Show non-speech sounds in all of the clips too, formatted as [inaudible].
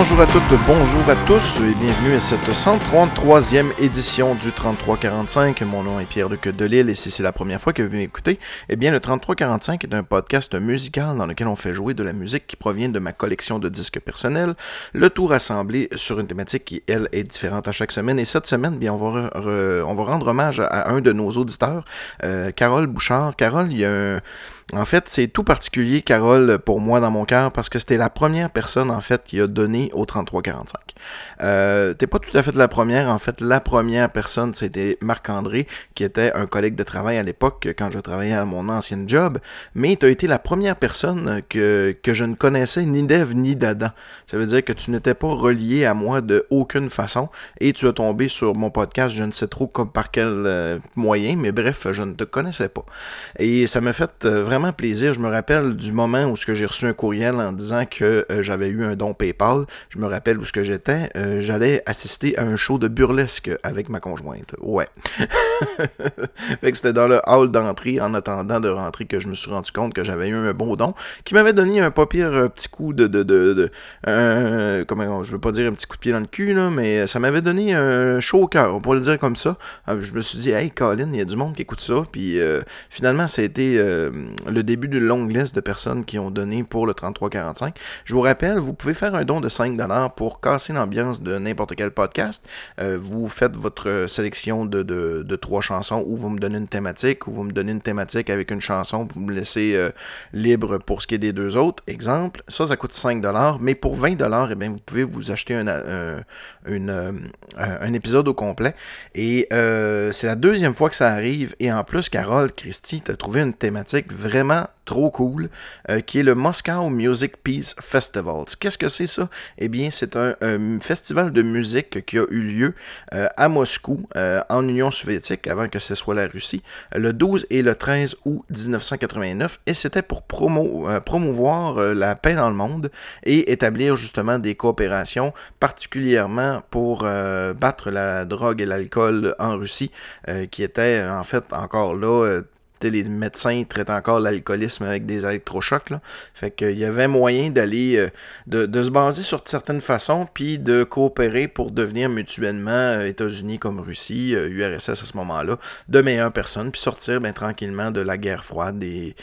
Bonjour à toutes, bonjour à tous et bienvenue à cette 133e édition du 3345. Mon nom est Pierre-Luc Delille et si c'est la première fois que vous m'écoutez, eh bien le 3345 est un podcast musical dans lequel on fait jouer de la musique qui provient de ma collection de disques personnels, le tout rassemblé sur une thématique qui, elle, est différente à chaque semaine. Et cette semaine, bien, on va, on va rendre hommage à un de nos auditeurs, euh, Carole Bouchard. Carole, il y a un en fait, c'est tout particulier, Carole, pour moi dans mon cœur, parce que c'était la première personne, en fait, qui a donné au 3345. Euh, T'es pas tout à fait la première. En fait, la première personne, c'était Marc-André, qui était un collègue de travail à l'époque, quand je travaillais à mon ancien job. Mais tu as été la première personne que, je ne connaissais ni d'Ève ni d'Adam. Ça veut dire que tu n'étais pas relié à moi de aucune façon. Et tu as tombé sur mon podcast, je ne sais trop par quel euh, moyen, mais bref, je ne te connaissais pas. Et ça m'a fait euh, plaisir. Je me rappelle du moment où j'ai reçu un courriel en disant que euh, j'avais eu un don PayPal. Je me rappelle où ce que j'étais. Euh, j'allais assister à un show de burlesque avec ma conjointe. Ouais. [laughs] fait que c'était dans le hall d'entrée en attendant de rentrer que je me suis rendu compte que j'avais eu un bon don qui m'avait donné un pas pire euh, petit coup de de de, de comment je veux pas dire un petit coup de pied dans le cul là, mais ça m'avait donné un chaud au cœur, on pourrait le dire comme ça. je me suis dit hey Colin, il y a du monde qui écoute ça puis finalement ça a été le début d'une longue liste de personnes qui ont donné pour le 3345. Je vous rappelle, vous pouvez faire un don de 5$ pour casser l'ambiance de n'importe quel podcast. Euh, vous faites votre sélection de, de, trois chansons ou vous me donnez une thématique ou vous me donnez une thématique avec une chanson, vous me laissez euh, libre pour ce qui est des deux autres. Exemple, ça, ça coûte 5$, mais pour 20$, eh bien, vous pouvez vous acheter un, euh, un épisode au complet. Et c'est la deuxième fois que ça arrive. Et en plus, Carole, Christy, tu as trouvé une thématique vraiment trop cool, euh, qui est le Moscow Music Peace Festival. Qu'est-ce que c'est ça? Eh bien, c'est un, festival de musique qui a eu lieu euh, à Moscou, euh, en Union soviétique, avant que ce soit la Russie, le 12 et le 13 août 1989, et c'était pour promo, promouvoir la paix dans le monde et établir justement des coopérations, particulièrement pour battre la drogue et l'alcool en Russie, qui était en fait encore là les médecins traitent encore l'alcoolisme avec des électrochocs. Là. Fait qu'il y avait moyen d'aller, euh, de, se baser sur certaines façons, puis de coopérer pour devenir mutuellement euh, États-Unis comme Russie, URSS euh, à ce moment-là, de meilleures personnes, puis sortir ben, tranquillement de la guerre froide et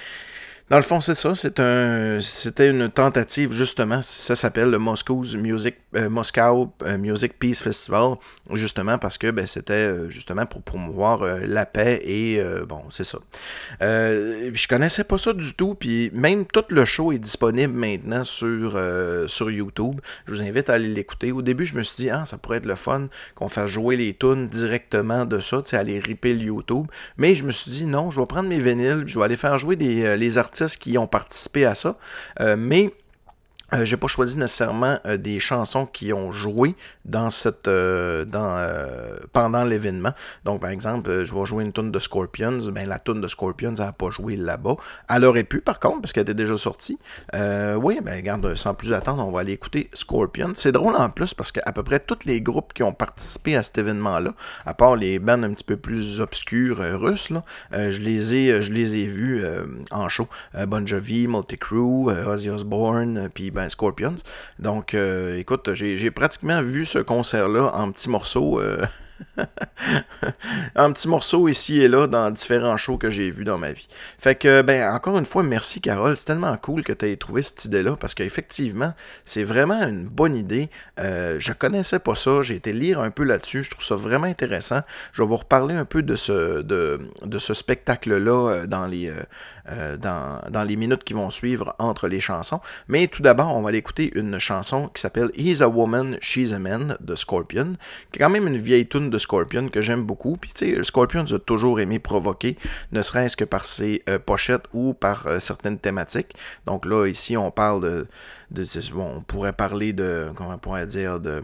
dans le fond, c'est ça. C'était une tentative justement. Ça s'appelle le Moscow's Music, euh, Moscow euh, Music Peace Festival, justement parce que ben, c'était euh, justement pour promouvoir la paix et bon, c'est ça. je connaissais pas ça du tout. Puis même tout le show est disponible maintenant sur sur YouTube. Je vous invite à aller l'écouter. Au début, je me suis dit ah ça pourrait être le fun qu'on fasse jouer les tunes directement de ça, tu sais, aller ripper le YouTube. Mais je me suis dit non, je vais prendre mes vinyles, je vais aller faire jouer des les artistes qui ont participé à ça. Euh, mais euh, j'ai pas choisi nécessairement euh, des chansons qui ont joué dans cette euh, dans pendant l'événement. Donc par exemple, je vais jouer une tune de Scorpions, ben la tune de Scorpions elle a pas joué là-bas. Elle aurait pu par contre parce qu'elle était déjà sortie. oui, ben regarde, sans plus attendre, on va aller écouter Scorpions. C'est drôle en plus parce qu'à peu près tous les groupes qui ont participé à cet événement-là, à part les bands un petit peu plus obscures russes, là, je les ai je les ai vus en show. bon Jovi, Multicrew, Ozzy Osbourne, puis ben, Scorpions. Donc, euh, écoute, j'ai pratiquement vu ce concert-là en petits morceaux. Euh, [laughs] un petit morceau ici et là dans différents shows que j'ai vus dans ma vie. Fait que, ben, encore une fois, merci Carole. C'est tellement cool que tu aies trouvé cette idée-là parce qu'effectivement, c'est vraiment une bonne idée. Euh, je connaissais pas ça. J'ai été lire un peu là-dessus. Je trouve ça vraiment intéressant. Je vais vous reparler un peu de ce, de, de ce spectacle-là euh, dans les, euh, dans, les minutes qui vont suivre entre les chansons. Mais tout d'abord, on va aller écouter une chanson qui s'appelle He's a Woman, She's a Man de Scorpion, qui est quand même une vieille tune de Scorpion que j'aime beaucoup. Puis tu sais, Scorpion a toujours aimé provoquer, ne serait-ce que par ses euh, pochettes ou par euh, certaines thématiques. Donc là, ici, on parle de, de bon, on pourrait parler de, comment on pourrait dire, de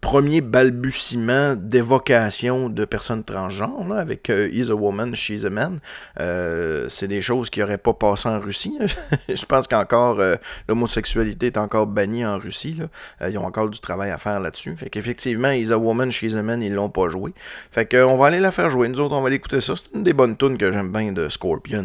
premier balbutiement d'évocation de personnes transgenres, avec euh, a woman, she's a man. Euh, c'est des choses qui n'auraient pas passé en Russie. [laughs] Je pense qu'encore euh, l'homosexualité est encore bannie en Russie. ils ont encore du travail à faire là-dessus. Fait qu'effectivement, He's a woman, she's a man, ils l'ont pas joué. Fait qu'on va aller la faire jouer. Nous autres, on va l'écouter ça. C'est une des bonnes tunes que j'aime bien de Scorpions.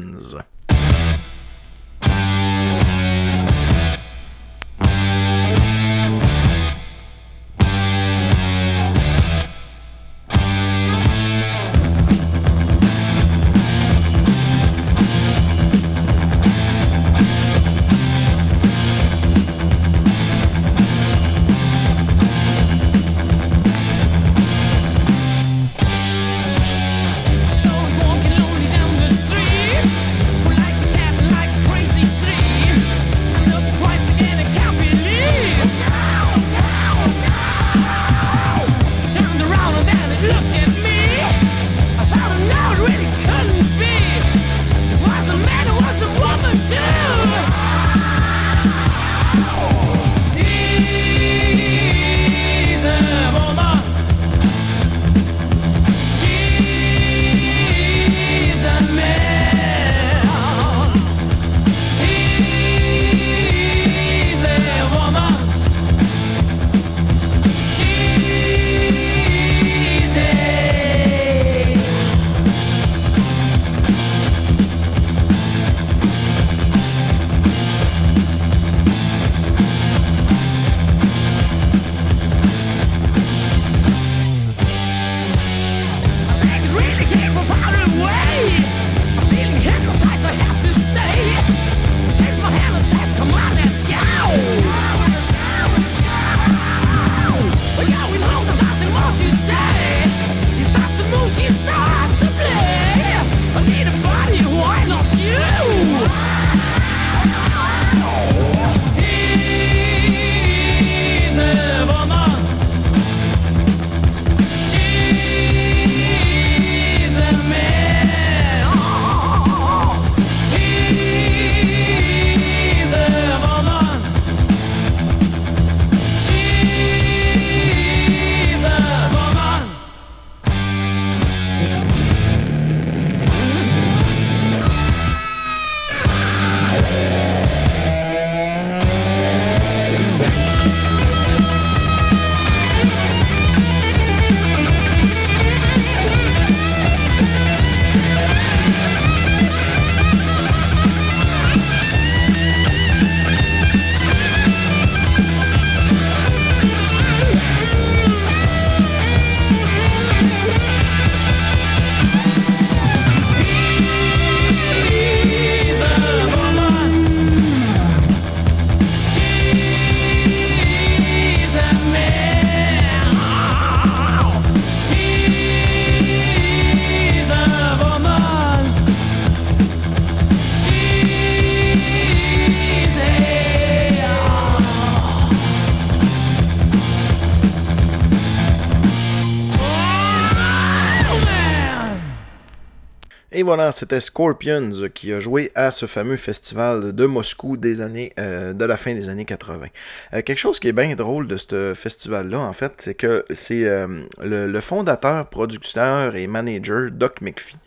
Voilà, c'était Scorpions qui a joué à ce fameux festival de Moscou des années, euh, de la fin des années 80. Euh, quelque chose qui est bien drôle de ce festival-là, en fait, c'est que c'est euh, le, fondateur, producteur et manager Doc McPhee,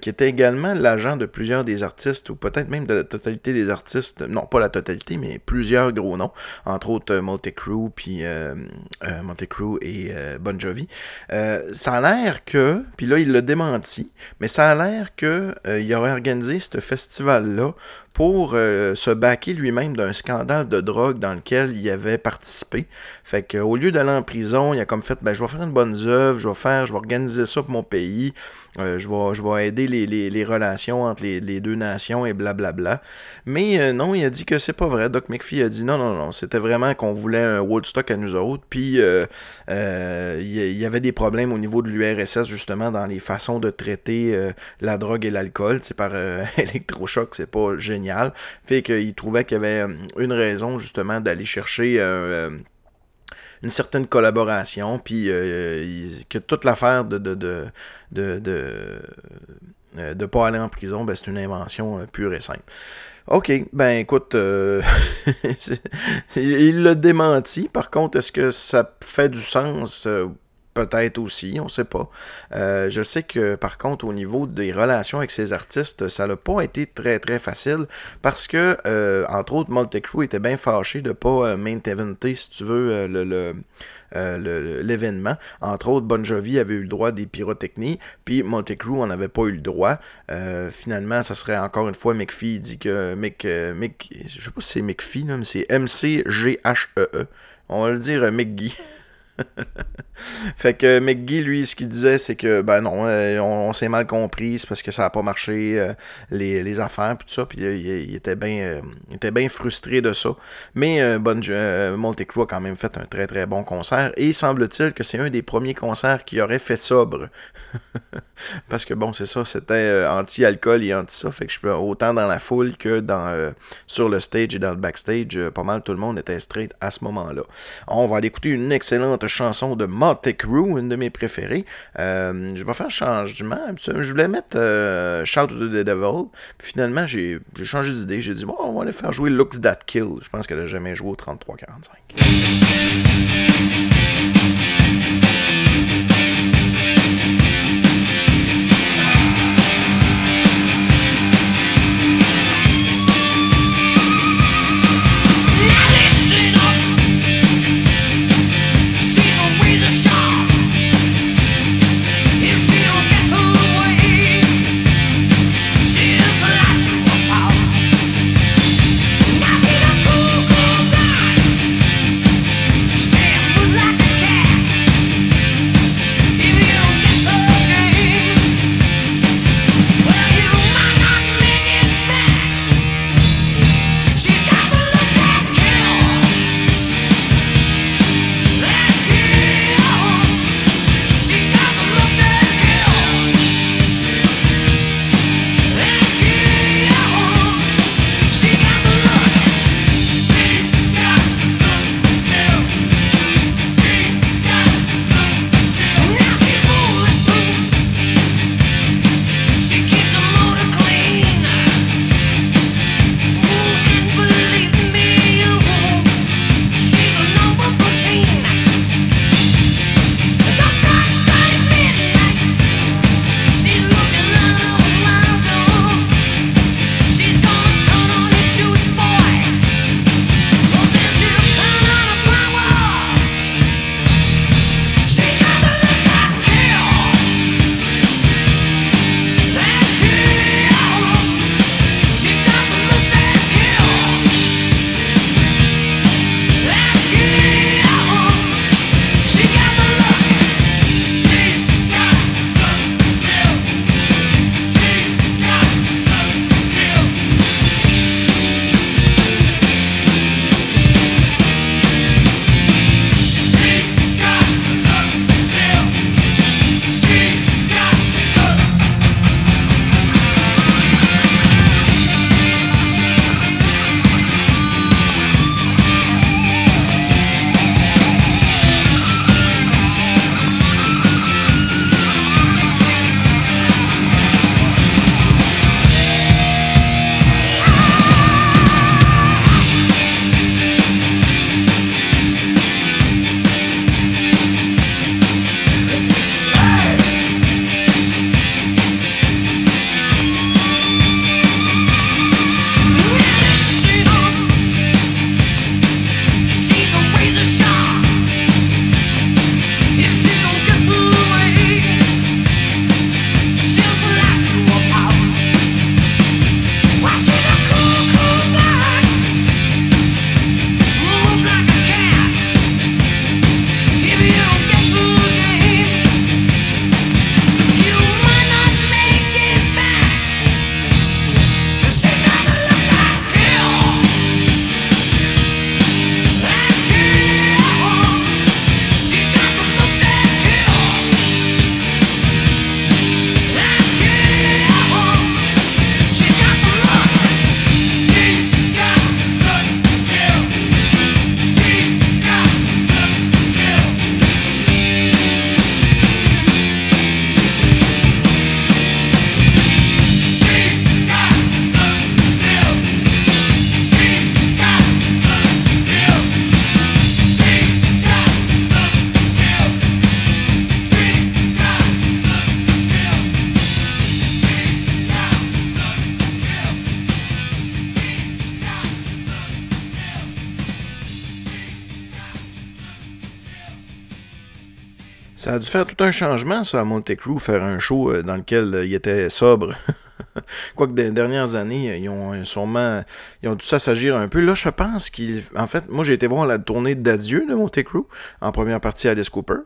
qui était également l'agent de plusieurs des artistes, ou peut-être même de la totalité des artistes, non pas la totalité, mais plusieurs gros noms, entre autres Multicrew, puis et Bon Jovi. ça a l'air que, puis là il l'a démenti, mais ça a l'air qu'il euh, aurait organisé ce festival-là pour euh, se baquer lui-même d'un scandale de drogue dans lequel il avait participé. Fait qu'au lieu d'aller en prison, il a comme fait ben, je vais faire une bonne œuvre, je vais faire, je vais organiser ça pour mon pays, euh, je, vais, je aider les, relations entre les, deux nations et blablabla. Mais euh, non, il a dit que c'est pas vrai. Doc McPhee a dit non, non, non, c'était vraiment qu'on voulait un Woodstock à nous autres. Puis il y avait des problèmes au niveau de l'URSS, justement, dans les façons de traiter la drogue et l'alcool. C'est par [laughs] électrochoc, c'est pas génial fait qu'il trouvait qu'il y avait euh, une raison justement d'aller chercher euh, une certaine collaboration, puis euh, que toute l'affaire de de, de, de, pas aller en prison, ben, c'est une invention pure et simple. OK, ben écoute, [laughs] il l'a démenti. Par contre, est-ce que ça fait du sens? Peut-être aussi, on sait pas. Euh, je sais que par contre, au niveau des relations avec ces artistes, ça n'a pas été très très facile parce que, euh, entre autres, Multicrew était bien fâché de ne pas euh, maintenir, si tu veux, le, l'événement. Entre autres, Bon Jovi avait eu le droit des pyrotechnies, puis Multicrew n'en avait pas eu le droit. finalement, ça serait encore une fois McPhee dit que Mick, je sais pas si c'est McPhee, mais c'est M-C-G-H-E-E. On va le dire McGee. [laughs] [laughs] fait que McGee, lui, ce qu'il disait, c'est que, ben non, euh, on, s'est mal compris, c'est parce que ça n'a pas marché, euh, les, les, affaires, puis tout ça, puis euh, il, était bien frustré de ça. Mais bon, Multicrew a quand même fait un très très bon concert, et semble-t-il que c'est un des premiers concerts qui aurait fait sobre. [laughs] parce que bon, c'est ça, c'était anti-alcool et anti-ça, fait que je peux autant dans la foule que dans sur le stage et dans le backstage, pas mal tout le monde était straight à ce moment-là. On va aller écouter une excellente chanson de Crew, une de mes préférées. Euh, je vais faire un changement. Je voulais mettre euh, Shout to the Devil. Puis finalement, j'ai changé d'idée. J'ai dit, bon, on va aller faire jouer Looks That Kill. Je pense qu'elle n'a jamais joué au 33-45. Faire tout un changement, ça, à Monte Crew, faire un show euh, dans lequel euh, il était sobre. [laughs] [laughs] Quoique des dernières années, ils ont euh, sûrement ils ont dû s'agir un peu. Là, je pense qu'il. En fait, moi j'ai été voir la tournée d'adieu de Monte Crew en première partie à Alice Cooper.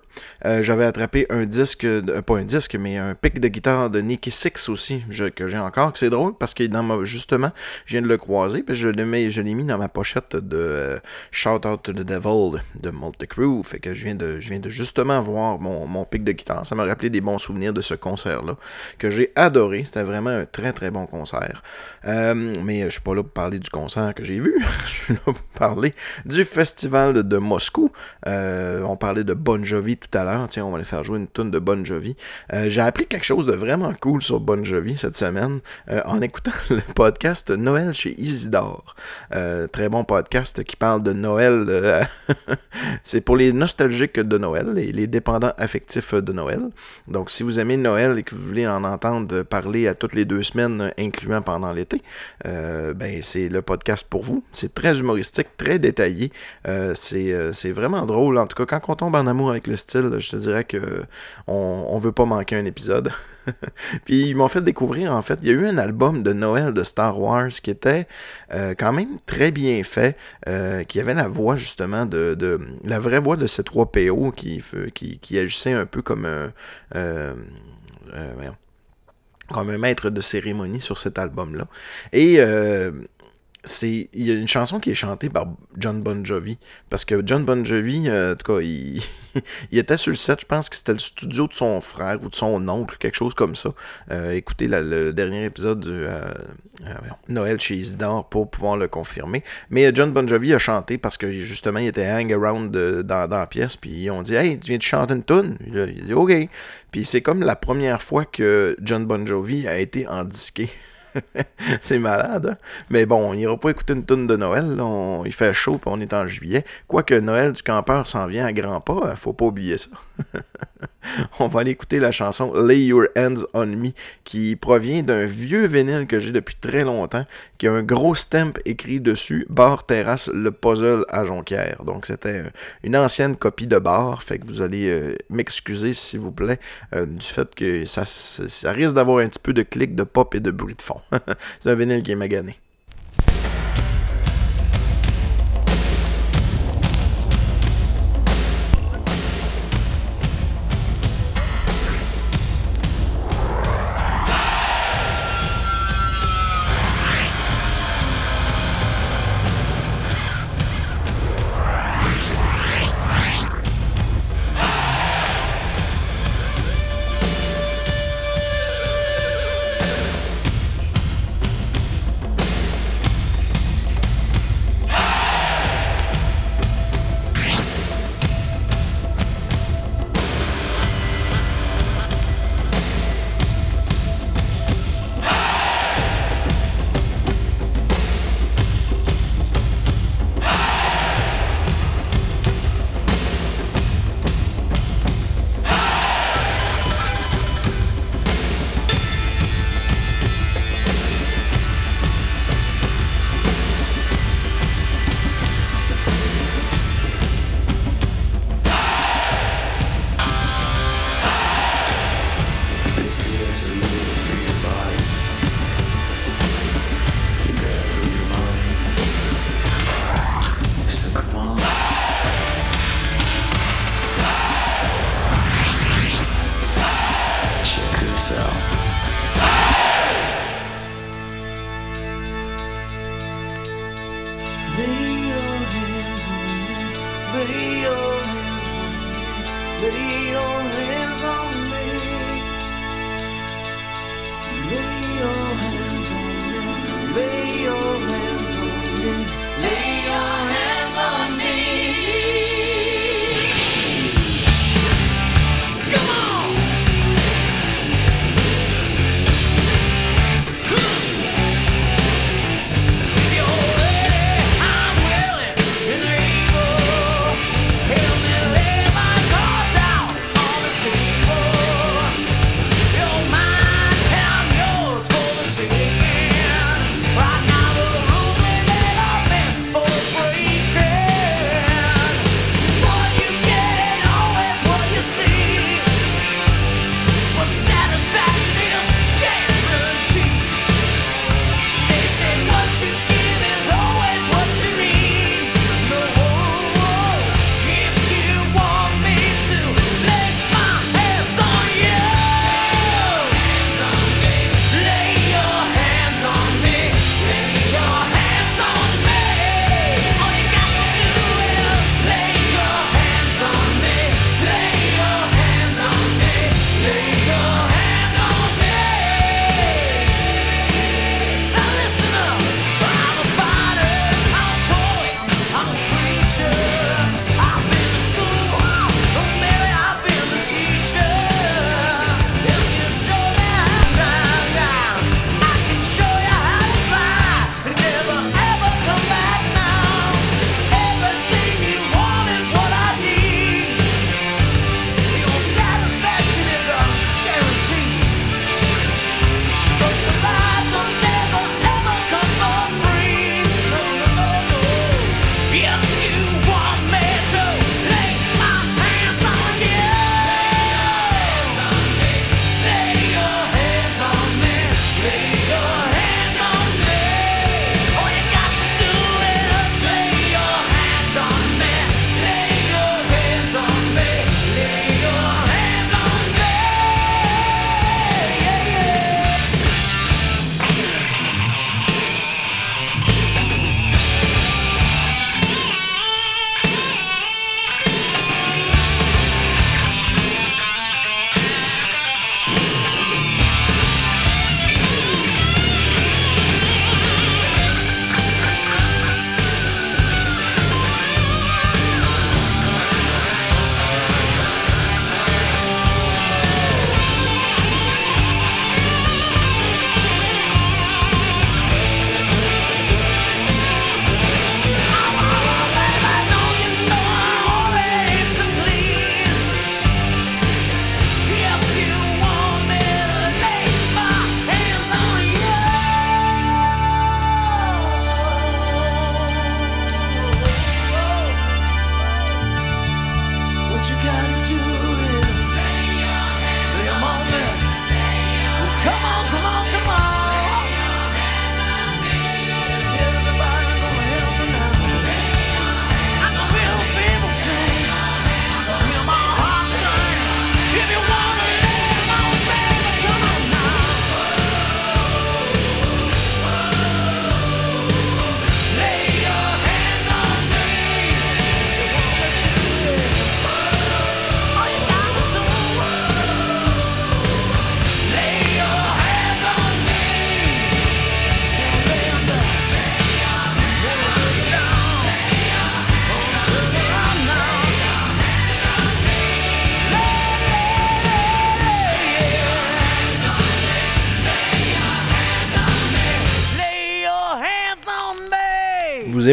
Euh, j'avais attrapé un disque, pas un disque, mais un pic de guitare de Nicky Six aussi, que j'ai encore, que c'est drôle parce que dans justement, je viens de le croiser, puis je l'ai mis, dans ma pochette de euh, Shout Out to the Devil de Monte Crew. Fait que je viens de, je viens de justement voir mon, mon pic de guitare. Ça m'a rappelé des bons souvenirs de ce concert-là que j'ai adoré. C'était vraiment un très très bon concert. Euh, mais je suis pas là pour parler du concert que j'ai vu. [laughs] je suis là pour parler du festival de, Moscou. Euh, on parlait de Bon Jovi tout à l'heure. Tiens, on va aller faire jouer une tonne de Bon Jovi. Euh, j'ai appris quelque chose de vraiment cool sur Bon Jovi cette semaine en écoutant [laughs] le podcast Noël chez Isidore. très bon podcast qui parle de Noël. [laughs] C'est pour les nostalgiques de Noël, les, les dépendants affectifs de Noël. Donc, si vous aimez Noël et que vous voulez en entendre parler à toutes les deux semaines, incluant pendant l'été, euh, ben c'est le podcast pour vous. C'est très humoristique, très détaillé. Euh, euh, c'est vraiment drôle. En tout cas, quand on tombe en amour avec le style, je te dirais que on, on veut pas manquer un épisode. [laughs] Puis ils m'ont fait découvrir, en fait, il y a eu un album de Noël de Star Wars qui était quand même très bien fait, qui avait la voix justement de, de, la vraie voix de ces trois po qui, qui, qui agissait un peu comme un comme un maître de cérémonie sur cet album-là. Et euh, c'est il y a une chanson qui est chantée par John Bon Jovi. Parce que John Bon Jovi euh, en tout cas il, [laughs] il, était sur le set je pense que c'était le studio de son frère ou de son oncle quelque chose comme ça. Euh, écoutez le dernier épisode de euh, Noël chez Isidore pour pouvoir le confirmer. Mais John Bon Jovi a chanté parce que justement il était hang around dans, dans la pièce. Puis ils ont dit hey tu viens de chanter une tune il a dit ok. Puis c'est comme la première fois que John Bon Jovi a été en disqué [laughs] [laughs] c'est malade. Hein? Mais bon, on n'ira pas écouter une tonne de Noël. Il fait chaud, puis on est en juillet. Quoique Noël du campeur s'en vient à grands pas, hein, faut pas oublier ça. [laughs] [laughs] on va aller écouter la chanson Lay Your Hands on Me, qui provient d'un vieux vinyle que j'ai depuis très longtemps, qui a un gros stamp écrit dessus, Bar Terrasse, le puzzle à Jonquière. Donc c'était une ancienne copie de bar, fait que vous allez euh, m'excuser s'il vous plaît euh, du fait que ça, risque d'avoir un petit peu de clic, de pop et de bruit de fond. [laughs] C'est un vinyle qui est magané.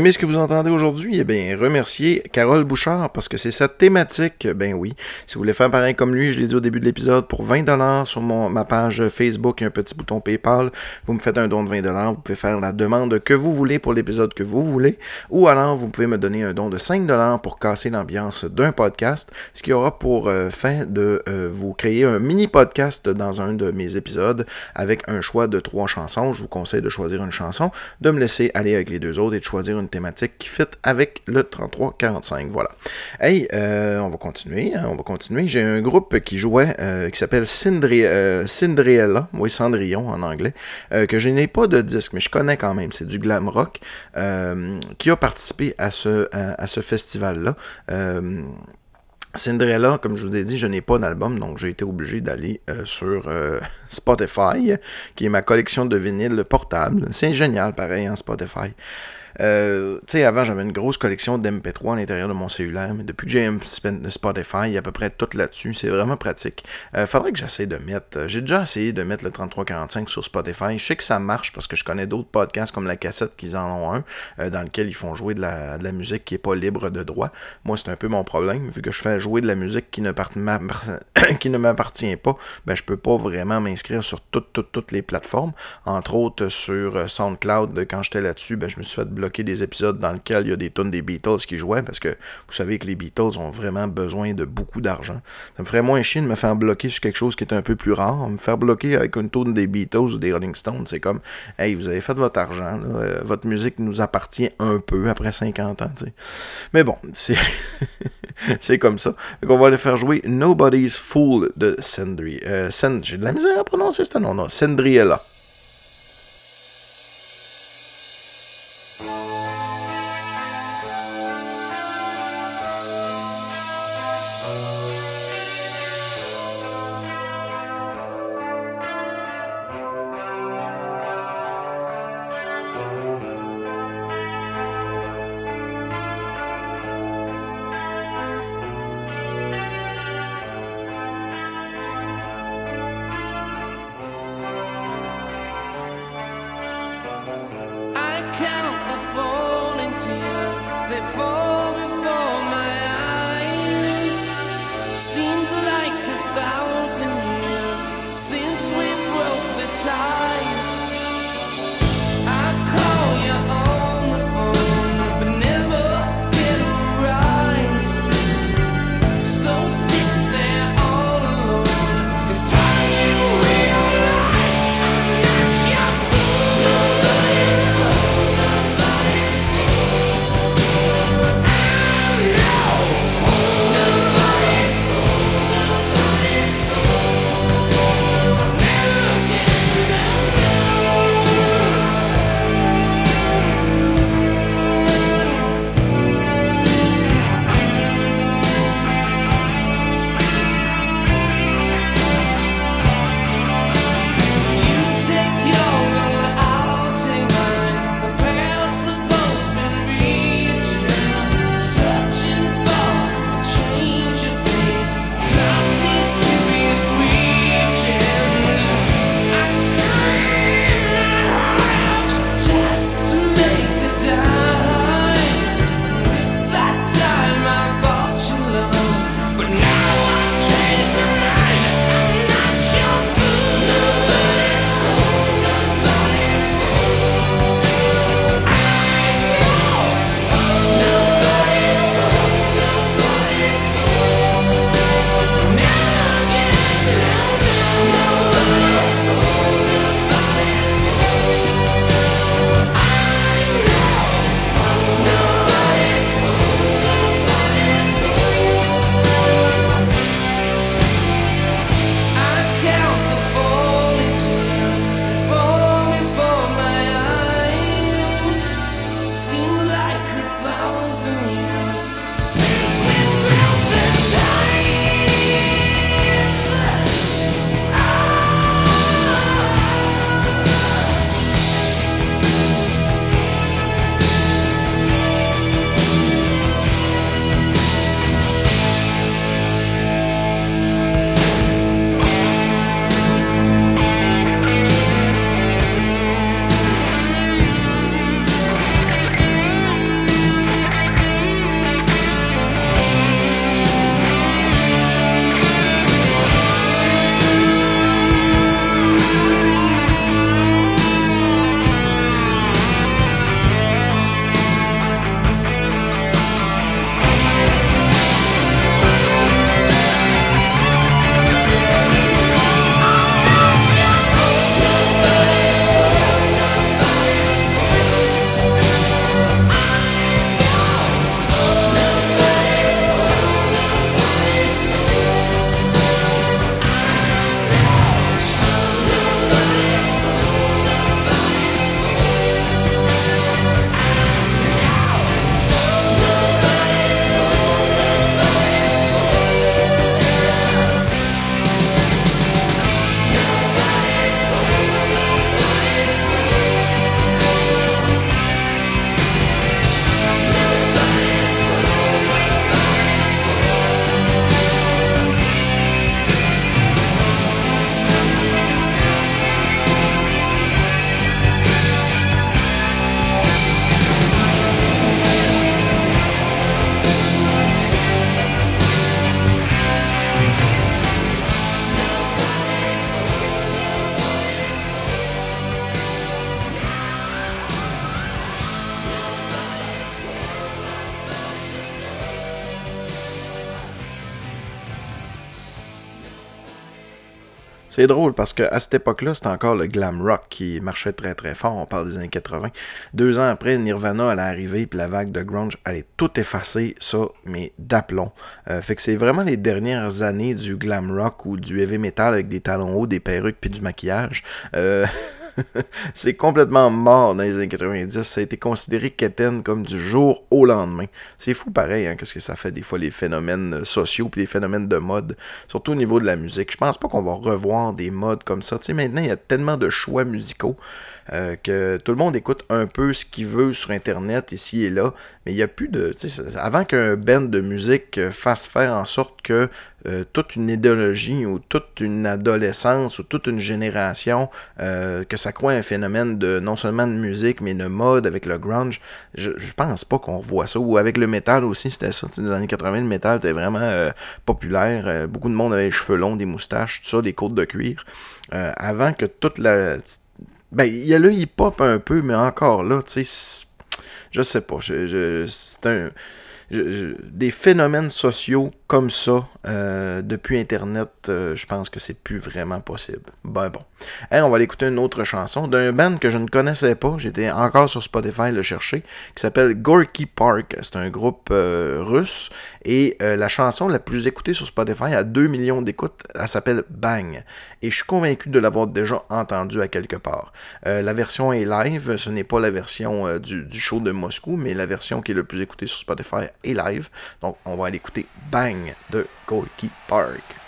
Ce que vous entendez aujourd'hui? Eh bien, remerciez Carole Bouchard parce que c'est sa thématique. Ben oui. Si vous voulez faire pareil comme lui, je l'ai dit au début de l'épisode, pour 20$ sur mon, ma page Facebook, il y a un petit bouton PayPal. Vous me faites un don de 20$. Vous pouvez faire la demande que vous voulez pour l'épisode que vous voulez. Ou alors, vous pouvez me donner un don de 5$ pour casser l'ambiance d'un podcast, ce qui aura pour euh, fin de euh, vous créer un mini podcast dans un de mes épisodes avec un choix de trois chansons. Je vous conseille de choisir une chanson, de me laisser aller avec les deux autres et de choisir une thématique qui fit avec le 33-45. Voilà. Hey, euh, on va continuer. Hein, on va continuer. J'ai un groupe qui jouait qui s'appelle Cindriella, oui, Cendrillon en anglais, que je n'ai pas de disque, mais je connais quand même. C'est du glam rock qui a participé à ce, à, ce festival-là. Cinderella, comme je vous ai dit, je n'ai pas d'album, donc j'ai été obligé d'aller euh, sur euh, [laughs] Spotify, qui est ma collection de vinyles portables. C'est génial, pareil, en hein, Spotify. Euh, tu sais, avant, j'avais une grosse collection d'MP3 à l'intérieur de mon cellulaire, mais depuis que j'ai Spotify, il y a à peu près tout là-dessus. C'est vraiment pratique. Euh, faudrait que j'essaie de mettre. Euh, j'ai déjà essayé de mettre le 3345 sur Spotify. Je sais que ça marche parce que je connais d'autres podcasts comme La Cassette qui en ont un, dans lequel ils font jouer de la, musique qui n'est pas libre de droit. Moi, c'est un peu mon problème, vu que je fais jouer de la musique qui ne, [coughs] qui ne m'appartient pas, ben, je peux pas vraiment m'inscrire sur toutes, toutes, toutes les plateformes. Entre autres, sur SoundCloud, quand j'étais là-dessus, ben, je me suis fait bloquer des épisodes dans lesquels il y a des tonnes des Beatles qui jouaient parce que vous savez que les Beatles ont vraiment besoin de beaucoup d'argent. Ça me ferait moins chier de me faire bloquer sur quelque chose qui est un peu plus rare. Me faire bloquer avec une tonne des Beatles ou des Rolling Stones, c'est comme Hey, vous avez fait votre argent, euh, votre musique nous appartient un peu après 50 ans. Mais bon, [laughs] c'est c'est comme ça. On va aller faire jouer Nobody's Fool de Sendry. Euh, J'ai de la misère à prononcer ce nom-là. Sendriella. before C'est drôle parce qu'à cette époque-là, c'était encore le glam rock qui marchait très très fort. On parle des années 80. Deux ans après, Nirvana allait arriver, puis la vague de grunge allait tout effacer, ça, mais d'aplomb. Euh, fait que c'est vraiment les dernières années du glam rock ou du heavy metal avec des talons hauts, des perruques puis du maquillage. Euh, [laughs] [laughs] c'est complètement mort dans les années 90. Ça a été considéré quétaine comme du jour au lendemain. C'est fou pareil, hein, qu'est-ce que ça fait des fois les phénomènes euh, sociaux puis les phénomènes de mode, surtout au niveau de la musique. Je pense pas qu'on va revoir des modes comme ça. Maintenant, il y a tellement de choix musicaux. Euh, que tout le monde écoute un peu ce qu'il veut sur Internet, ici et là, mais il n'y a plus de... Avant qu'un band de musique euh, fasse faire en sorte que euh, toute une idéologie ou toute une adolescence ou toute une génération, que ça croit un phénomène de non seulement de musique, mais de mode avec le grunge, je, je pense pas qu'on revoit ça. Ou avec le métal aussi, c'était ça. Dans les années 80, le métal était vraiment populaire. beaucoup de monde avait les cheveux longs, des moustaches, tout ça, des côtes de cuir. avant que toute la ben, il y a le hip-hop un peu, mais encore là, tu sais, je sais pas. c'est un des phénomènes sociaux comme ça euh, depuis Internet, euh, je pense que c'est plus vraiment possible. Ben bon. On va aller écouter une autre chanson d'un band que je ne connaissais pas. J'étais encore sur Spotify le chercher, qui s'appelle Gorky Park. C'est un groupe euh, russe. Et la chanson la plus écoutée sur Spotify a 2 millions d'écoutes. Elle s'appelle Bang. Et je suis convaincu de l'avoir déjà entendue à quelque part. la version est live. Ce n'est pas la version du, show de Moscou, mais la version qui est le plus écoutée sur Spotify et live. Donc, on va aller écouter Bang de Gorky Park.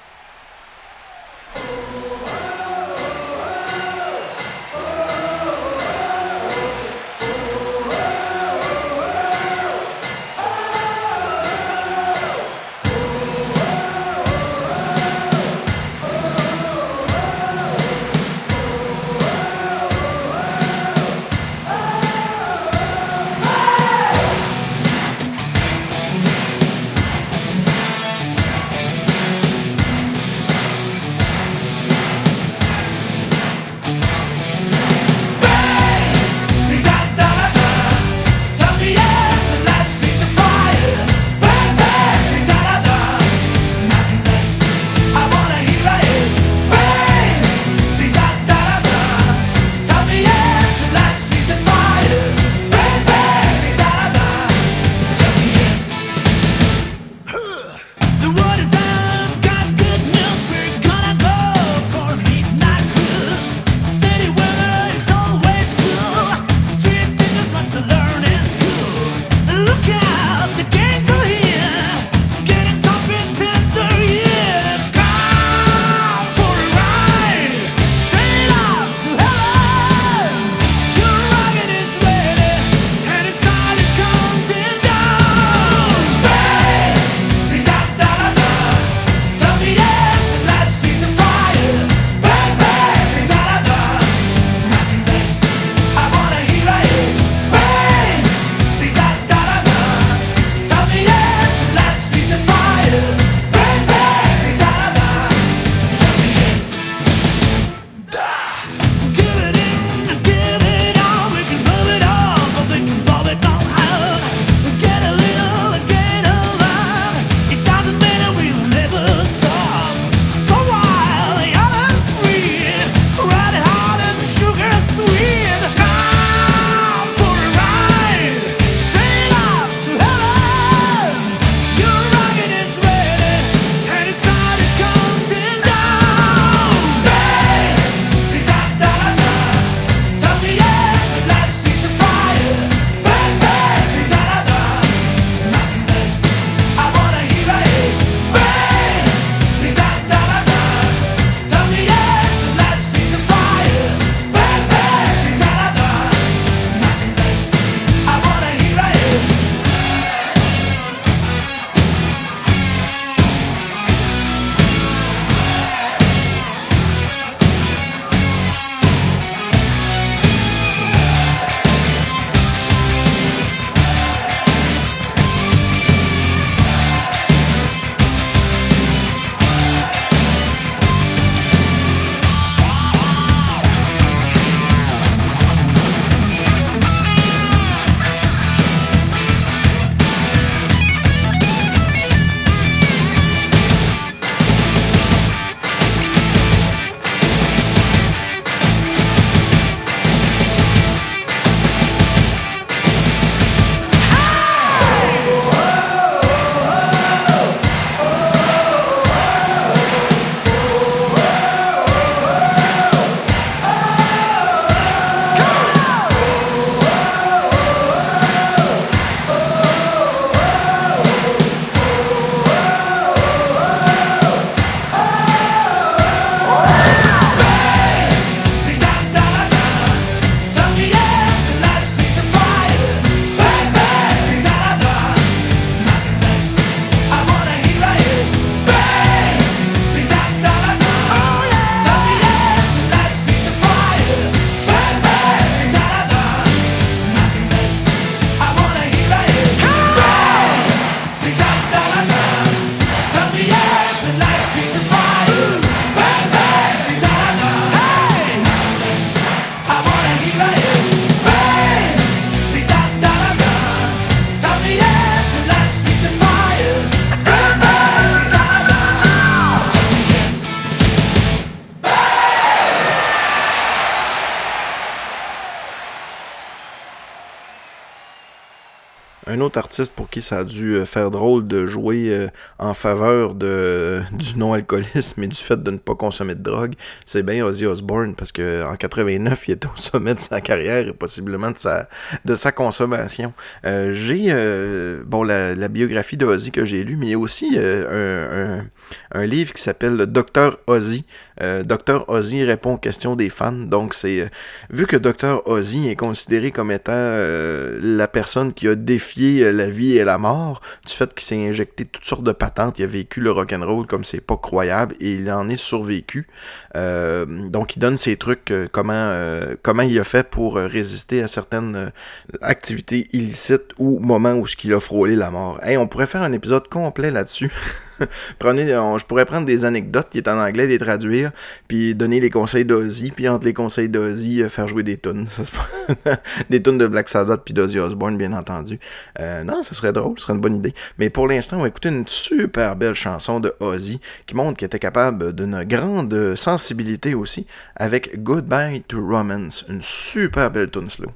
Un autre artiste pour qui ça a dû euh, faire drôle de jouer euh, en faveur de, du non-alcoolisme et du fait de ne pas consommer de drogue, c'est bien Ozzy Osbourne parce que en 89, il était au sommet de sa carrière et possiblement de sa, de sa consommation. Euh, j'ai bon la, biographie de Ozzy que j'ai lu, mais il y a aussi un, un, livre qui s'appelle Le Docteur Ozzy. Docteur Ozzy répond aux questions des fans. Donc c'est vu que Docteur Ozzy est considéré comme étant la personne qui a défié euh, la vie et la mort du fait qu'il s'est injecté toutes sortes de patentes. Il a vécu le rock'n'roll comme c'est pas croyable et il en est survécu. Euh, donc il donne ses trucs, euh, comment, comment il a fait pour résister à certaines activités illicites ou moments où il a frôlé la mort. Hey, on pourrait faire un épisode complet là-dessus. [laughs] [laughs] Prenez, je pourrais prendre des anecdotes qui est en anglais, les traduire, puis donner les conseils d'Ozzy, puis entre les conseils d'Ozzy, euh, faire jouer des tunes. [laughs] des tunes de Black Sabbath puis d'Ozzy Osbourne, bien entendu. Euh, non, ce serait drôle, ce serait une bonne idée. Mais pour l'instant, on va écouter une super belle chanson de Ozzy qui montre qu'il était capable d'une grande sensibilité aussi avec Goodbye to Romance, une super belle tune slow.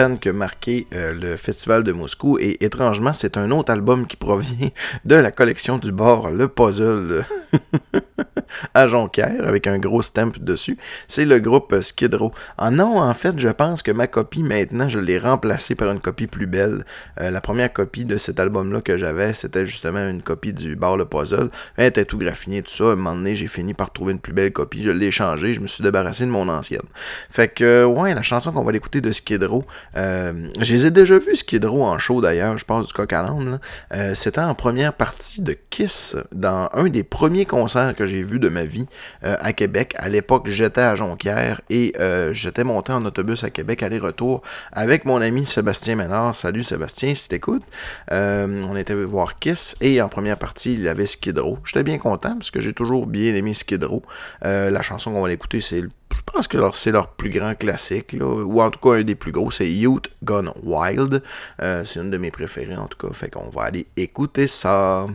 A marqué euh, le festival de Moscou. Et étrangement, c'est un autre album qui provient [laughs] de la collection du bord Le Puzzle à Jonquière avec un gros stamp dessus. C'est le groupe Skid Row. Ah non, en fait, je pense que ma copie maintenant, je l'ai remplacée par une copie plus belle. Euh, la première copie de cet album-là que j'avais, c'était justement une copie du bar Le Puzzle. Elle était tout graffinée, tout ça. À un moment donné, j'ai fini par trouver une plus belle copie. Je l'ai changée, je me suis débarrassé de mon ancienne. Fait que, ouais, la chanson qu'on va l'écouter de Skid Row, euh, je les ai déjà vus Skid Row en show d'ailleurs, je pense du coq à. Euh, c'était en première partie de Kiss dans un des premiers concerts que j'ai vu de ma vie euh, à Québec. À l'époque, j'étais à Jonquière et euh, j'étais monté en autobus à Québec aller-retour avec mon ami Sébastien Ménard. Salut Sébastien, si t'écoutes. on était voir Kiss et en première partie, il avait Skid Row. J'étais bien content parce que j'ai toujours bien aimé Skid Row. la chanson qu'on va l'écouter, c'est je pense que c'est leur plus grand classique, ou en tout cas un des plus gros, c'est Youth Gone Wild. Euh, c'est une de mes préférées en tout cas, fait qu'on va aller écouter ça.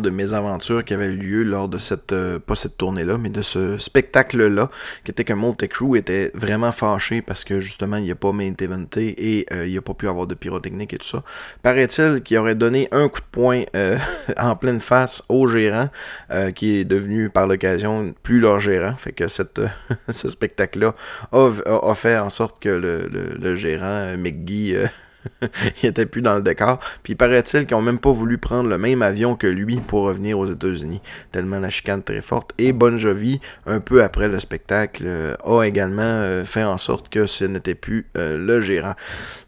De mes aventures qui avaient eu lieu lors de cette, euh, pas cette tournée-là, mais de ce spectacle-là, qui était que Multicrew était vraiment fâché parce que justement, il n'y a pas main et euh, il n'y a pas pu avoir de pyrotechnique et tout ça. Paraît-il qu'il aurait donné un coup de poing euh, [laughs] en pleine face au gérant, qui est devenu par l'occasion plus leur gérant. Fait que [laughs] ce spectacle-là a, fait en sorte que le, le, le gérant, McGee, [laughs] il était plus dans le décor. Puis paraît-il qu'ils ont même pas voulu prendre le même avion que lui pour revenir aux États-Unis, tellement la chicane très forte. Et Bon Jovi, un peu après le spectacle, euh, a également euh, fait en sorte que ce n'était plus euh, le gérant.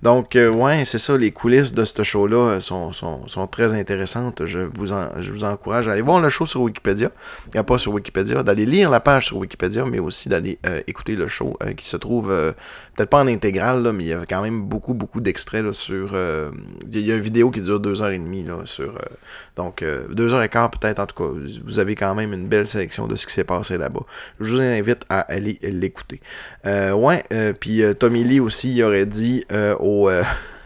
Donc, ouais, c'est ça, les coulisses de ce show-là sont, sont, sont, très intéressantes. Je vous, je vous encourage à aller voir le show sur Wikipédia. Il n'y a pas sur Wikipédia, d'aller lire la page sur Wikipédia, mais aussi d'aller écouter le show qui se trouve peut-être pas en intégrale, là, mais il y a quand même beaucoup, beaucoup d'extraits sur. Euh, il y a une vidéo qui dure deux heures et demie là, sur. Euh, donc euh, deux heures et quart peut-être en tout cas. Vous avez quand même une belle sélection de ce qui s'est passé là-bas. Je vous invite à aller l'écouter. ouais, puis Tommy Lee aussi, il aurait dit au.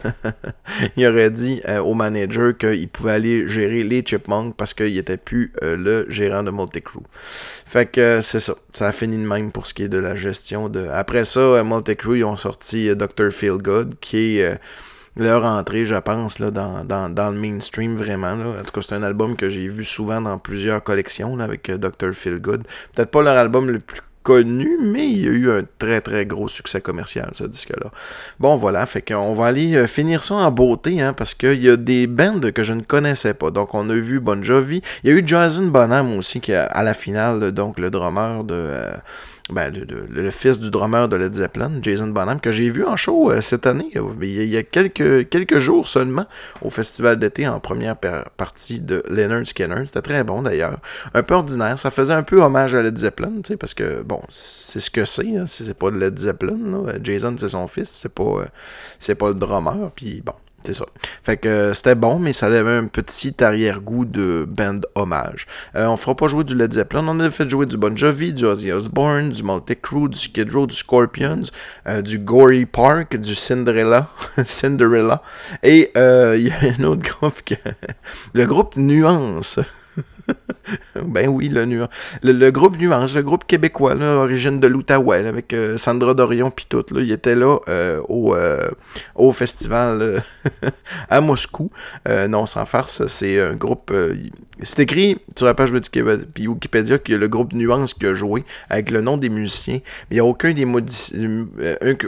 [laughs] il aurait dit au manager qu'il pouvait aller gérer les Chipmunks parce qu'il n'était plus le gérant de Multicrew. Fait que c'est ça. Ça a fini de même pour ce qui est de la gestion de. Après ça, Multicrew, ils ont sorti Dr. Feelgood, qui est leur entrée, je pense, là, dans, dans, le mainstream vraiment. Là. En tout cas, c'est un album que j'ai vu souvent dans plusieurs collections avec euh, Dr. Feelgood. Peut-être pas leur album le plus connu, mais il y a eu un très très gros succès commercial, ce disque-là. Bon, voilà, fait qu'on va aller euh, finir ça en beauté, hein, parce qu'il y a des bands que je ne connaissais pas. Donc, on a vu Bon Jovi. Il y a eu Jason Bonham aussi, qui à la finale, donc le drummer de... Euh, ben, le, fils du drummer de Led Zeppelin, Jason Bonham, que j'ai vu en show euh, cette année, euh, il y a quelques, quelques jours seulement, au festival d'été en première partie de Leonard Skinner. C'était très bon d'ailleurs. Un peu ordinaire, ça faisait un peu hommage à Led Zeppelin, parce que, bon, c'est ce que c'est, hein, c'est pas de Led Zeppelin. Jason, c'est son fils, c'est pas, euh, c'est pas le drummer, puis bon. C'est ça. Fait que euh, c'était bon, mais ça avait un petit arrière-goût de band hommage. Euh, on fera pas jouer du Led Zeppelin, on a fait jouer du Bon Jovi, du Ozzy Osbourne, du Multicrew, du Skid Row, du Scorpions, euh, du Gory Park, du Cinderella, [laughs] Cinderella, et il y a un autre groupe que... [laughs] le groupe Nuance. [laughs] ben oui, le, le, groupe Nuance, le groupe québécois, là, origine de l'Outaouais, avec euh, Sandra Dorion puis tout, là, il était là euh, au, euh, au festival [laughs] à Moscou. non, sans farce, c'est un groupe... c'est écrit sur la page Wikipédia qu'il y a le groupe Nuance qui a joué avec le nom des musiciens. Mais il n'y a aucun des,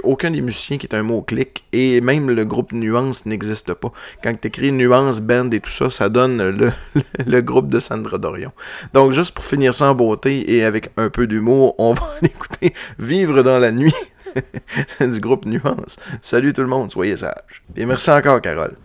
aucun des musiciens qui est un mot-clic et même le groupe Nuance n'existe pas. Quand tu écris Nuance Band et tout ça, ça donne le, [laughs] le groupe de Sandra Dorion. Donc, juste pour finir ça en beauté et avec un peu d'humour, on va [laughs] écouter Vivre dans la nuit [laughs] du groupe Nuance. Salut tout le monde, soyez sages. Et merci encore, Carole.